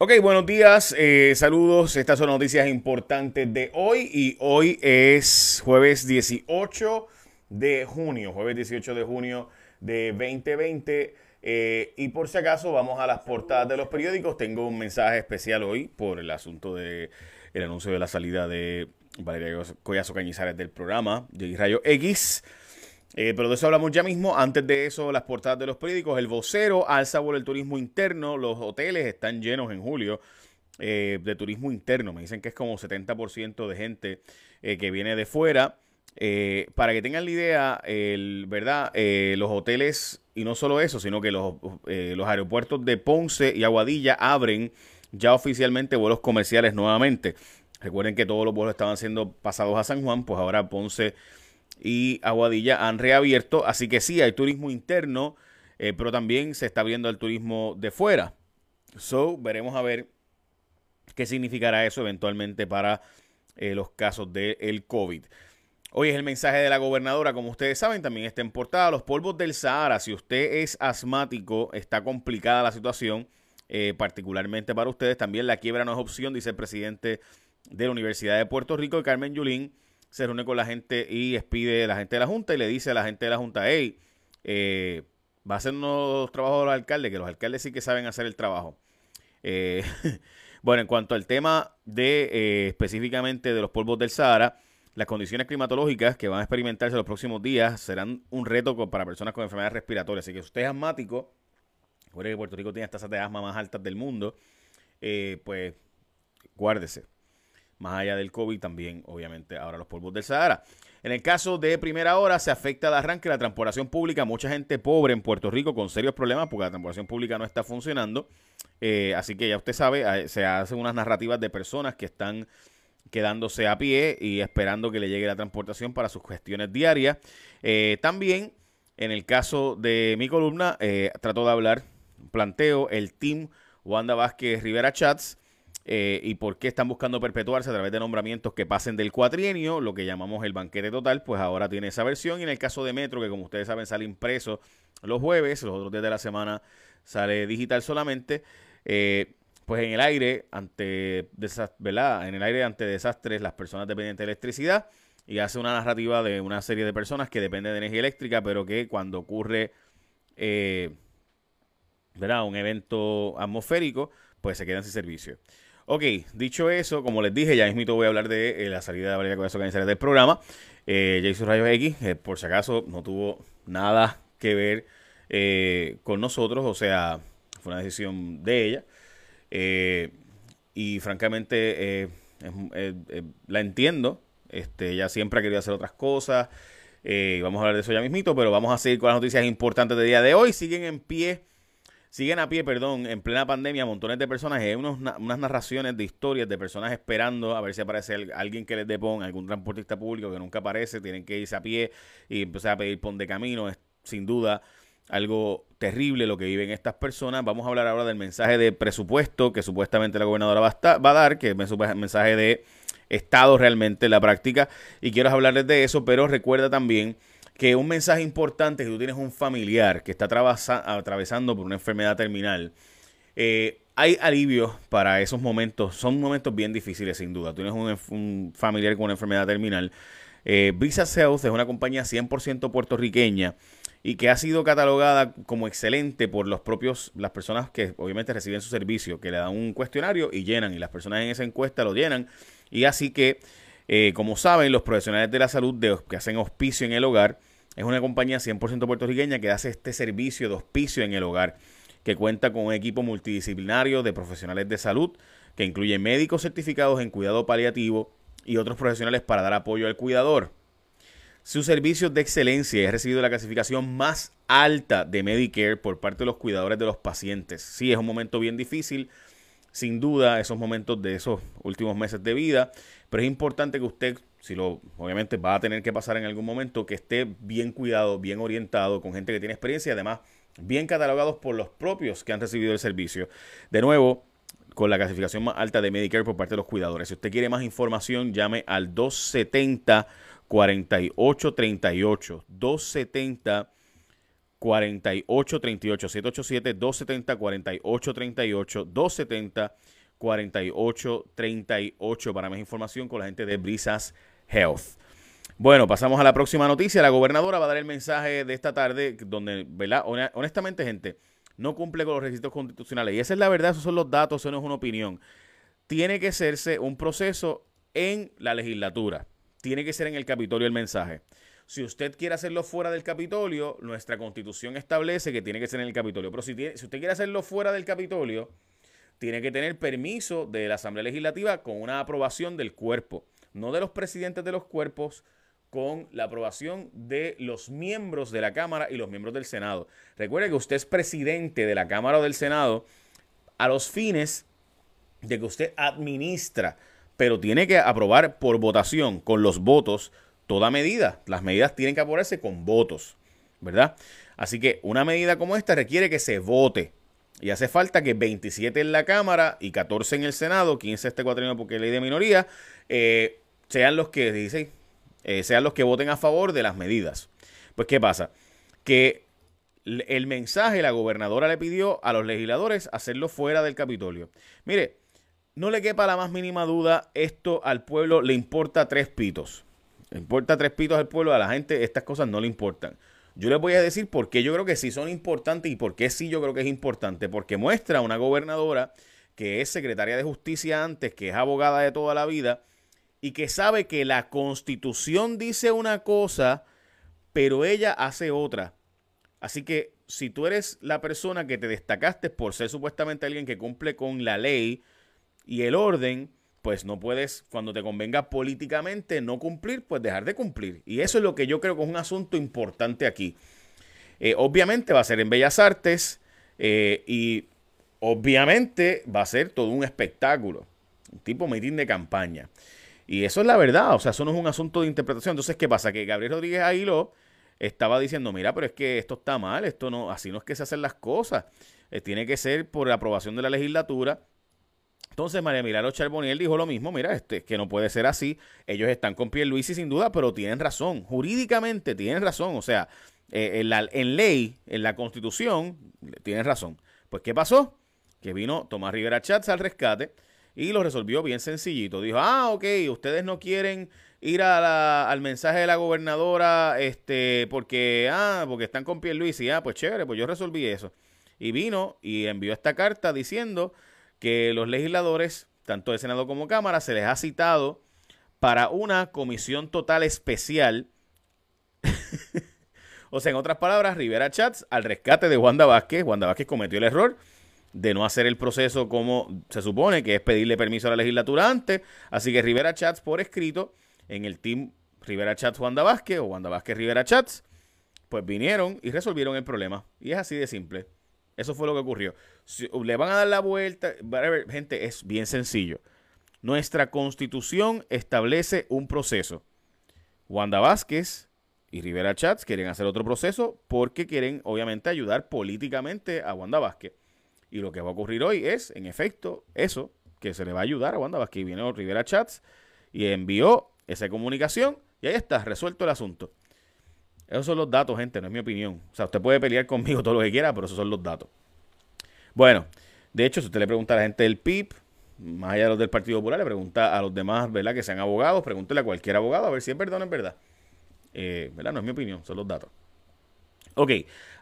Ok, buenos días, eh, saludos. Estas son noticias importantes de hoy y hoy es jueves 18 de junio, jueves 18 de junio de 2020. Eh, y por si acaso vamos a las portadas de los periódicos. Tengo un mensaje especial hoy por el asunto del el anuncio de la salida de Valeria Collazo Cañizares del programa de Rayo X. Eh, pero de eso hablamos ya mismo. Antes de eso, las portadas de los periódicos. El vocero alza por el turismo interno. Los hoteles están llenos en julio eh, de turismo interno. Me dicen que es como 70% de gente eh, que viene de fuera. para que tengan la idea, el, ¿verdad? los hoteles, y no solo eso, sino que los, los aeropuertos de Ponce y Aguadilla abren ya oficialmente vuelos comerciales nuevamente. Recuerden que todos los vuelos estaban siendo pasados a San Juan, pues ahora Ponce y Aguadilla han reabierto. Así que sí, hay turismo interno, eh, pero también se está viendo el turismo de fuera. So, veremos a ver qué significará eso eventualmente para eh, los casos del COVID. Hoy es el mensaje de la gobernadora, como ustedes saben, también está en portada. Los polvos del Sahara, si usted es asmático, está complicada la situación, eh, particularmente para ustedes. También la quiebra no es opción, dice el presidente de la Universidad de Puerto Rico, Carmen Yulín se reúne con la gente y despide a la gente de la Junta y le dice a la gente de la Junta, hey, eh, va a hacer unos trabajos de los alcaldes, que los alcaldes sí que saben hacer el trabajo. Eh, bueno, en cuanto al tema de eh, específicamente de los polvos del Sahara, las condiciones climatológicas que van a experimentarse los próximos días serán un reto para personas con enfermedades respiratorias. Así que si usted es asmático, recuerde que Puerto Rico tiene las tasas de asma más altas del mundo, pues guárdese más allá del COVID, también obviamente ahora los polvos del Sahara. En el caso de primera hora, se afecta de arranque la transportación pública. Mucha gente pobre en Puerto Rico con serios problemas porque la transportación pública no está funcionando. Eh, así que ya usted sabe, se hacen unas narrativas de personas que están quedándose a pie y esperando que le llegue la transportación para sus gestiones diarias. Eh, también, en el caso de mi columna, eh, trato de hablar, planteo el team Wanda Vázquez Rivera Chats eh, y por qué están buscando perpetuarse a través de nombramientos que pasen del cuatrienio, lo que llamamos el banquete total, pues ahora tiene esa versión. Y en el caso de Metro, que como ustedes saben sale impreso los jueves, los otros días de la semana sale digital solamente, eh, pues en el aire ante ¿verdad? En el aire ante desastres, las personas dependientes de electricidad y hace una narrativa de una serie de personas que dependen de energía eléctrica, pero que cuando ocurre eh, ¿verdad? un evento atmosférico, pues se quedan sin servicio. Ok, dicho eso, como les dije, ya mismo voy a hablar de eh, la salida de Valeria Collazo Cañizares del programa. Eh, hizo Rayos X, eh, por si acaso, no tuvo nada que ver eh, con nosotros, o sea, fue una decisión de ella. y francamente, la entiendo. Este, ella siempre ha querido hacer otras cosas. vamos a hablar de eso ya mismito, pero vamos a seguir con las noticias importantes del día de hoy. Siguen en pie siguen a pie, perdón, en plena pandemia, montones de personas, hay unos, unas narraciones de historias de personas esperando a ver si aparece alguien que les deponga, algún transportista público que nunca aparece, tienen que irse a pie y empezar a pedir pon de camino, es sin duda algo terrible lo que viven estas personas. Vamos a hablar ahora del mensaje de presupuesto que supuestamente la gobernadora va a, va a dar, que es un mensaje de Estado realmente en la práctica, y quiero hablarles de eso, pero recuerda también que un mensaje importante que tú tienes un familiar que está atravesando por una enfermedad terminal, eh, hay alivio para esos momentos. Son momentos bien difíciles, sin duda. Tú tienes un, familiar con una enfermedad terminal. Eh, Visa Health es una compañía 100% puertorriqueña y que ha sido catalogada como excelente por los propios, las personas que obviamente reciben su servicio, que le dan un cuestionario y llenan, y las personas en esa encuesta lo llenan. Y así que, eh, como saben, los profesionales de la salud que hacen hospicio en el hogar, es una compañía 100% puertorriqueña que hace este servicio de hospicio en el hogar, que cuenta con un equipo multidisciplinario de profesionales de salud, que incluye médicos certificados en cuidado paliativo y otros profesionales para dar apoyo al cuidador. Su servicio de excelencia ha recibido la clasificación más alta de Medicare por parte de los cuidadores de los pacientes. Sí, es un momento bien difícil, sin duda, esos momentos de esos últimos meses de vida, pero es importante que usted si lo, obviamente va a tener que pasar en algún momento, que esté bien cuidado, bien orientado, con gente que tiene experiencia y además bien catalogados por los propios que han recibido el servicio. De nuevo, con la clasificación más alta de Medicare por parte de los cuidadores. Si usted quiere más información, llame al 270 4838. 270 4838 787 270 4838 270 4838 para más información con la gente de Brisas Health. Bueno, pasamos a la próxima noticia. La gobernadora va a dar el mensaje de esta tarde donde, ¿verdad? Honestamente, gente, no cumple con los requisitos constitucionales. Y esa es la verdad, esos son los datos, eso no es una opinión. Tiene que hacerse un proceso en la legislatura. Tiene que ser en el Capitolio el mensaje. Si usted quiere hacerlo fuera del Capitolio, nuestra constitución establece que tiene que ser en el Capitolio. Pero si, si usted quiere hacerlo fuera del Capitolio, tiene que tener permiso de la Asamblea Legislativa con una aprobación del cuerpo, no de los presidentes de los cuerpos, con la aprobación de los miembros de la Cámara y los miembros del Senado. Recuerde que usted es presidente de la Cámara o del Senado a los fines de que usted administra, pero tiene que aprobar por votación, con los votos, toda medida. Las medidas tienen que aprobarse con votos, ¿verdad? Así que una medida como esta requiere que se vote. Y hace falta que 27 en la Cámara y 14 en el Senado, 15 este cuatrienio porque es ley de minoría, eh, sean los que dicen eh, sean los que voten a favor de las medidas. Pues, ¿qué pasa? Que el mensaje la gobernadora le pidió a los legisladores hacerlo fuera del Capitolio. Mire, no le quepa la más mínima duda, esto al pueblo le importa tres pitos. Le importa tres pitos al pueblo, a la gente estas cosas no le importan. Yo les voy a decir por qué yo creo que sí son importantes y por qué sí yo creo que es importante. Porque muestra a una gobernadora que es secretaria de justicia antes, que es abogada de toda la vida, y que sabe que la constitución dice una cosa, pero ella hace otra. Así que si tú eres la persona que te destacaste por ser supuestamente alguien que cumple con la ley y el orden, pues no puedes, cuando te convenga políticamente no cumplir, pues dejar de cumplir. Y eso es lo que yo creo que es un asunto importante aquí. Eh, obviamente va a ser en Bellas Artes eh, y obviamente va a ser todo un espectáculo, un tipo mitin de campaña. Y eso es la verdad, o sea, eso no es un asunto de interpretación. Entonces, ¿qué pasa? Que Gabriel Rodríguez Aguiló estaba diciendo, mira, pero es que esto está mal, esto no, así no es que se hacen las cosas. Eh, tiene que ser por la aprobación de la legislatura. Entonces María Milagro Charboniel dijo lo mismo, mira, este, que no puede ser así. Ellos están con y sin duda, pero tienen razón. Jurídicamente tienen razón. O sea, eh, en, ley, en la constitución, tienen razón. Pues, ¿qué pasó? Que vino Tomás Rivera Chats al rescate y lo resolvió bien sencillito. Dijo, ah, ok, ustedes no quieren ir al mensaje de la gobernadora este, porque, ah, porque están con y Ah, pues chévere, pues yo resolví eso. Y vino y envió esta carta diciendo que los legisladores, tanto de Senado como Cámara, se les ha citado para una comisión total especial. o sea, en otras palabras, Rivera Chats al rescate de Wanda Vázquez. Wanda Vázquez cometió el error de no hacer el proceso como se supone, que es pedirle permiso a la legislatura antes. Así que Rivera Chats por escrito en el team Rivera Chats Wanda Vázquez o Wanda Vázquez Rivera Chats, pues vinieron y resolvieron el problema. Y es así de simple. Eso fue lo que ocurrió. Si le van a dar la vuelta, gente, es bien sencillo. Nuestra constitución establece un proceso. Wanda Vázquez y Rivera Chats quieren hacer otro proceso porque quieren, obviamente, ayudar políticamente a Wanda Vázquez. Y lo que va a ocurrir hoy es, en efecto, eso, que se le va a ayudar a Wanda Vázquez. Viene Rivera Chats y envió esa comunicación y ahí está, resuelto el asunto. Esos son los datos, gente, no es mi opinión. O sea, usted puede pelear conmigo todo lo que quiera, pero esos son los datos. Bueno, de hecho, si usted le pregunta a la gente del PIB, más allá de los del Partido Popular, le pregunta a los demás, ¿verdad? Que sean abogados, pregúntele a cualquier abogado a ver si es verdad o no es verdad. Eh, ¿Verdad? No es mi opinión, son los datos. Ok,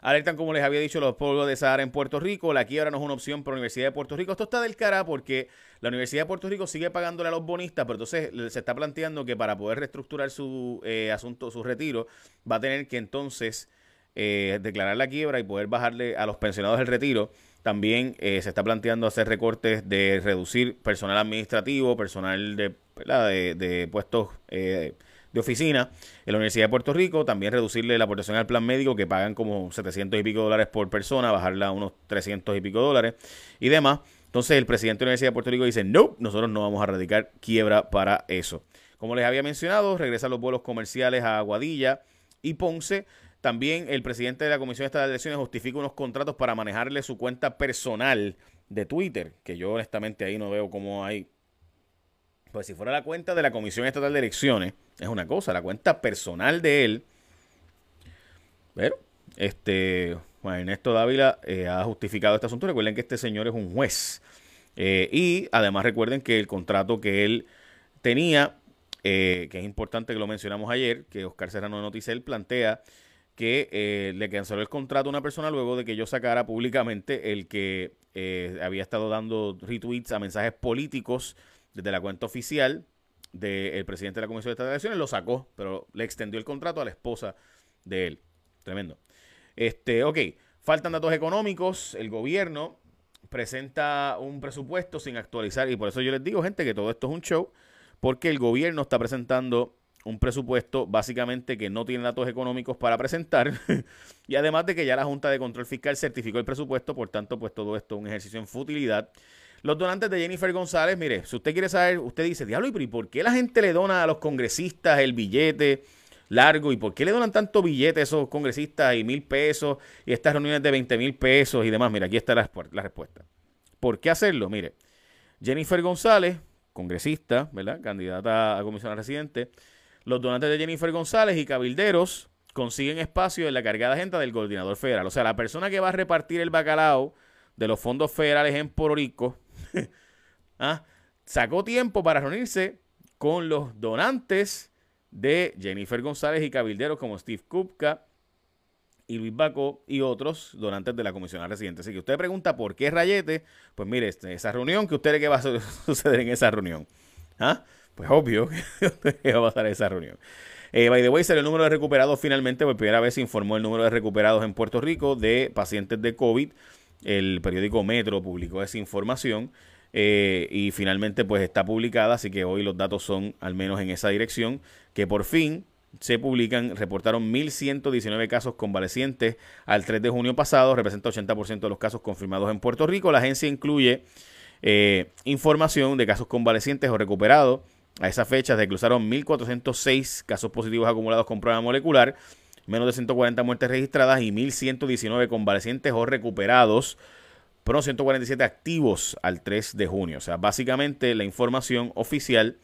alertan como les había dicho los pueblos de Sahara en Puerto Rico, la quiebra no es una opción para la Universidad de Puerto Rico. Esto está del cara porque la Universidad de Puerto Rico sigue pagándole a los bonistas, pero entonces se está planteando que para poder reestructurar su eh, asunto, su retiro, va a tener que entonces eh, declarar la quiebra y poder bajarle a los pensionados el retiro. También eh, se está planteando hacer recortes de reducir personal administrativo, personal de, de, de puestos de oficina en la Universidad de Puerto Rico, también reducirle la aportación al plan médico que pagan como 700 y pico dólares por persona, bajarla a unos 300 y pico dólares y demás. Entonces el presidente de la Universidad de Puerto Rico dice, no, nosotros no vamos a radicar quiebra para eso. Como les había mencionado, regresan los vuelos comerciales a Aguadilla y Ponce. También el presidente de la Comisión Estatal de Elecciones justifica unos contratos para manejarle su cuenta personal de Twitter, que yo honestamente ahí no veo cómo hay pues si fuera la cuenta de la Comisión Estatal de Elecciones, es una cosa, la cuenta personal de él. Pero este, Juan Ernesto Dávila eh, ha justificado este asunto. Recuerden que este señor es un juez. Eh, y además recuerden que el contrato que él tenía, que es importante que lo mencionamos ayer, que Oscar Serrano de Noticel plantea que le canceló el contrato a una persona luego de que yo sacara públicamente el que había estado dando retweets a mensajes políticos desde la cuenta oficial del presidente de la Comisión de Elecciones, lo sacó, pero le extendió el contrato a la esposa de él. Tremendo. Este, ok, faltan datos económicos. El gobierno presenta un presupuesto sin actualizar y por eso yo les digo, gente, que todo esto es un show, porque el gobierno está presentando un presupuesto básicamente que no tiene datos económicos para presentar y además de que ya la Junta de Control Fiscal certificó el presupuesto, por tanto, pues todo esto es un ejercicio en futilidad. Los donantes de Jennifer González, mire, si usted quiere saber, usted dice, diablo, ¿y por qué la gente le dona a los congresistas el billete largo? ¿Y por qué le donan tanto billete a esos congresistas y mil pesos y estas reuniones de 20 mil pesos y demás? Mire, aquí está la, la respuesta. ¿Por qué hacerlo? Mire, Jennifer González, congresista, ¿verdad? Candidata a comisionada residente. Los donantes de Jennifer González y cabilderos consiguen espacio en la cargada agenda del coordinador federal. O sea, la persona que va a repartir el bacalao de los fondos federales en Puerto Rico ¿ah? sacó tiempo para reunirse con los donantes de Jennifer González y cabilderos como Steve Kupka y Luis Baco y otros donantes de la comisión residente. Así que usted pregunta por qué Rayete, pues mire, este, esa reunión, que usted qué va a suceder en esa reunión? ¿Ah? Pues obvio que va a pasar esa reunión. Eh, by the way, salió el número de recuperados finalmente, por primera vez se informó el número de recuperados en Puerto Rico de pacientes de COVID. El periódico Metro publicó esa información. Eh, y finalmente pues está publicada, así que hoy los datos son al menos en esa dirección, que por fin se publican, reportaron 1.119 casos convalecientes al 3 de junio pasado, representa 80% de los casos confirmados en Puerto Rico. La agencia incluye eh, información de casos convalecientes o recuperados. A esa fecha desglosaron 1.406 casos positivos acumulados con prueba molecular, menos de 140 muertes registradas y 1.119 convalecientes o recuperados fueron 147 activos al 3 de junio. O sea, básicamente la información oficial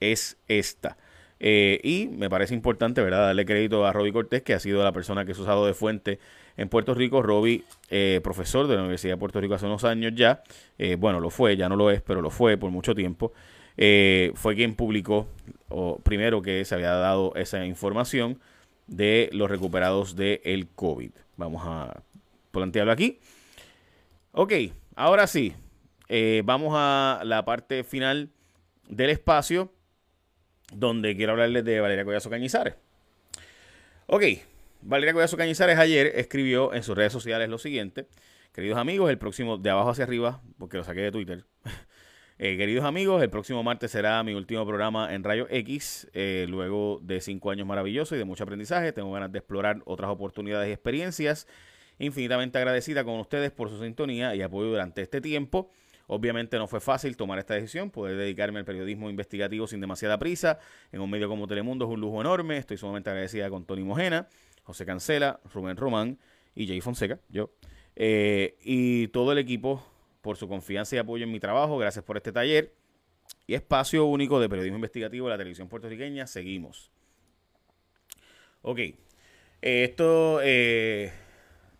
es esta. Eh, y me parece importante, ¿verdad?, darle crédito a Roby Cortés, que ha sido la persona que se ha usado de fuente en Puerto Rico. Roby, eh, profesor de la Universidad de Puerto Rico hace unos años ya. Eh, bueno, lo fue, ya no lo es, pero lo fue por mucho tiempo. fue quien publicó, o primero que se había dado esa información de los recuperados del el COVID. Vamos a plantearlo aquí. Ok, ahora sí, eh, vamos a la parte final del espacio donde quiero hablarles de Valeria Collazo Cañizares. Ok, Valeria Collazo Cañizares ayer escribió en sus redes sociales lo siguiente. Queridos amigos, el próximo, de abajo hacia arriba, porque lo saqué de Twitter. Eh, queridos amigos, el próximo martes será mi último programa en Rayo X. Eh, luego de cinco años maravillosos y de mucho aprendizaje, tengo ganas de explorar otras oportunidades y experiencias infinitamente agradecida con ustedes por su sintonía y apoyo durante este tiempo. Obviamente no fue fácil tomar esta decisión, poder dedicarme al periodismo investigativo sin demasiada prisa en un medio como Telemundo es un lujo enorme. Estoy sumamente agradecida con Tony Mojena, José Cancela, Rubén Román y Jay Fonseca, yo, eh, y todo el equipo por su confianza y apoyo en mi trabajo. Gracias por este taller y espacio único de periodismo investigativo de la televisión puertorriqueña. Seguimos. Ok, esto eh,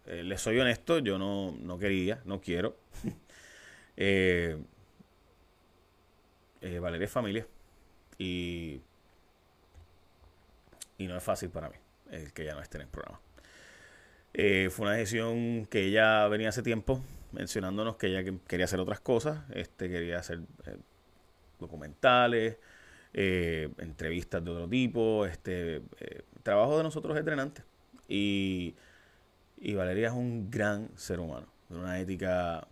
eh, les soy honesto, yo no, no quería, no quiero. eh, Valeria es familia. Y, y no es fácil para mí el que ya no esté en el programa. Fue una decisión que ella venía hace tiempo mencionándonos que ella quería hacer otras cosas, este quería hacer eh, documentales, entrevistas de otro tipo, este trabajo de nosotros es drenante y y Valeria es un gran ser humano, de una ética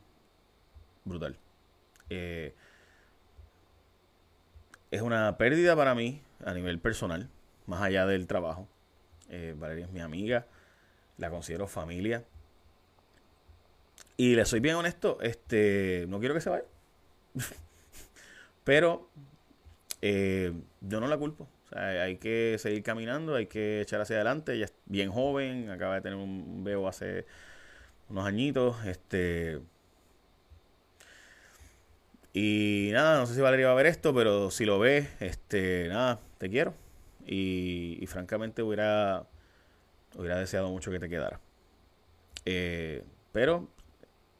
brutal. Eh, es una pérdida para mí a nivel personal, más allá del trabajo. Eh, Valeria es mi amiga, la considero familia. Y le soy bien honesto, este, no quiero que se vaya. Pero eh, yo no la culpo hay que seguir caminando, hay que echar hacia adelante. Ella es bien joven, acaba de tener un bebé hace unos añitos. Este. Y nada, no sé si Valeria va a ver esto, pero si lo ve, este, nada, te quiero. Y, francamente hubiera, hubiera deseado mucho que te quedara. Eh, pero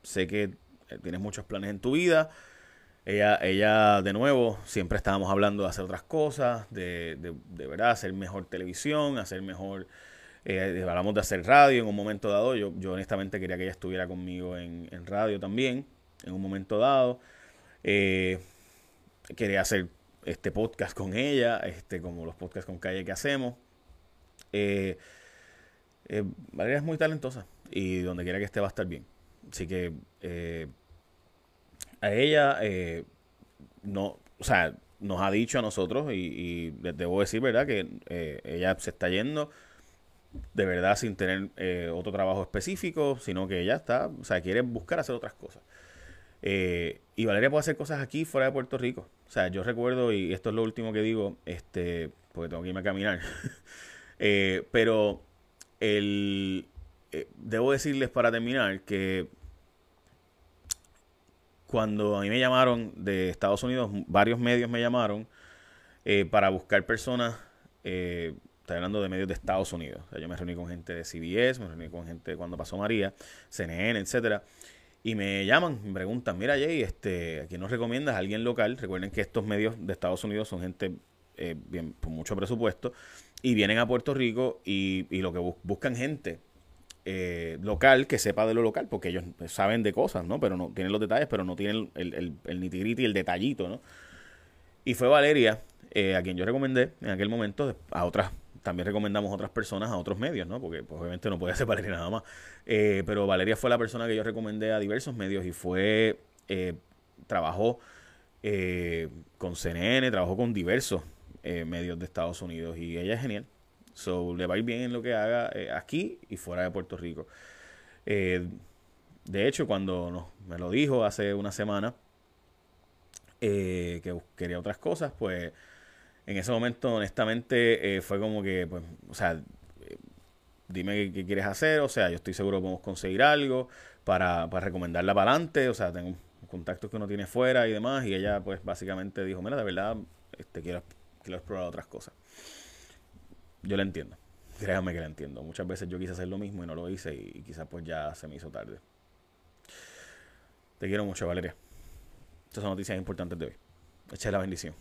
sé que tienes muchos planes en tu vida. Ella, ella, de nuevo, siempre estábamos hablando de hacer otras cosas, de, de, de verdad, hacer mejor televisión, hacer mejor... Eh, hablamos de hacer radio en un momento dado. Yo, yo honestamente quería que ella estuviera conmigo en, en radio también, en un momento dado. Eh, quería hacer este podcast con ella, este, como los podcasts con Calle que hacemos. Eh, eh, es muy talentosa y donde quiera que esté va a estar bien. Así que eh, a ella no, o sea, nos ha dicho a nosotros y, les debo decir, ¿verdad? Que ella se está yendo de verdad sin tener otro trabajo específico, sino que ella está, o sea, quiere buscar hacer otras cosas. y Valeria puede hacer cosas aquí fuera de Puerto Rico. O sea, yo recuerdo, y esto es lo último que digo, este, porque tengo que irme a caminar. Eh, pero el, eh, debo decirles para terminar que cuando a mí me llamaron de Estados Unidos, varios medios me llamaron eh, para buscar personas, estoy hablando de medios de Estados Unidos. Yo me reuní con gente de CBS, me reuní con gente cuando pasó María, CNN, etcétera. Y me llaman, me preguntan, mira Jay, este, ¿a quién nos recomiendas? alguien local? Recuerden que estos medios de Estados Unidos son gente eh, con mucho presupuesto y vienen a Puerto Rico y, y lo que buscan gente eh, local que sepa de lo local, porque ellos saben de cosas, ¿no? Pero no tienen los detalles, pero no tienen el, el, el el detallito, ¿no? Y fue Valeria, eh, a quien yo recomendé en aquel momento, a otras también recomendamos a otras personas a otros medios, ¿no? Porque pues, obviamente no puede ser Valeria nada más. Eh, pero Valeria fue la persona que yo recomendé a diversos medios y fue, trabajó con CNN, trabajó con diversos medios de Estados Unidos y ella es genial. So, le va a ir bien en lo que haga aquí y fuera de Puerto Rico. de hecho, cuando me lo dijo hace una semana, que quería otras cosas, pues en ese momento, honestamente, eh, fue como que, pues, o sea, eh, dime qué, quieres hacer, o sea, yo estoy seguro que podemos conseguir algo para, para recomendarla para adelante, o sea, tengo contactos que uno tiene fuera y demás, y ella, pues, básicamente dijo, mira, de verdad, este, quiero, quiero explorar otras cosas. Yo la entiendo, créanme que la entiendo. Muchas veces yo quise hacer lo mismo y no lo hice, y, quizás, pues, ya se me hizo tarde. Te quiero mucho, Valeria. Estas son noticias importantes de hoy. Echa la bendición.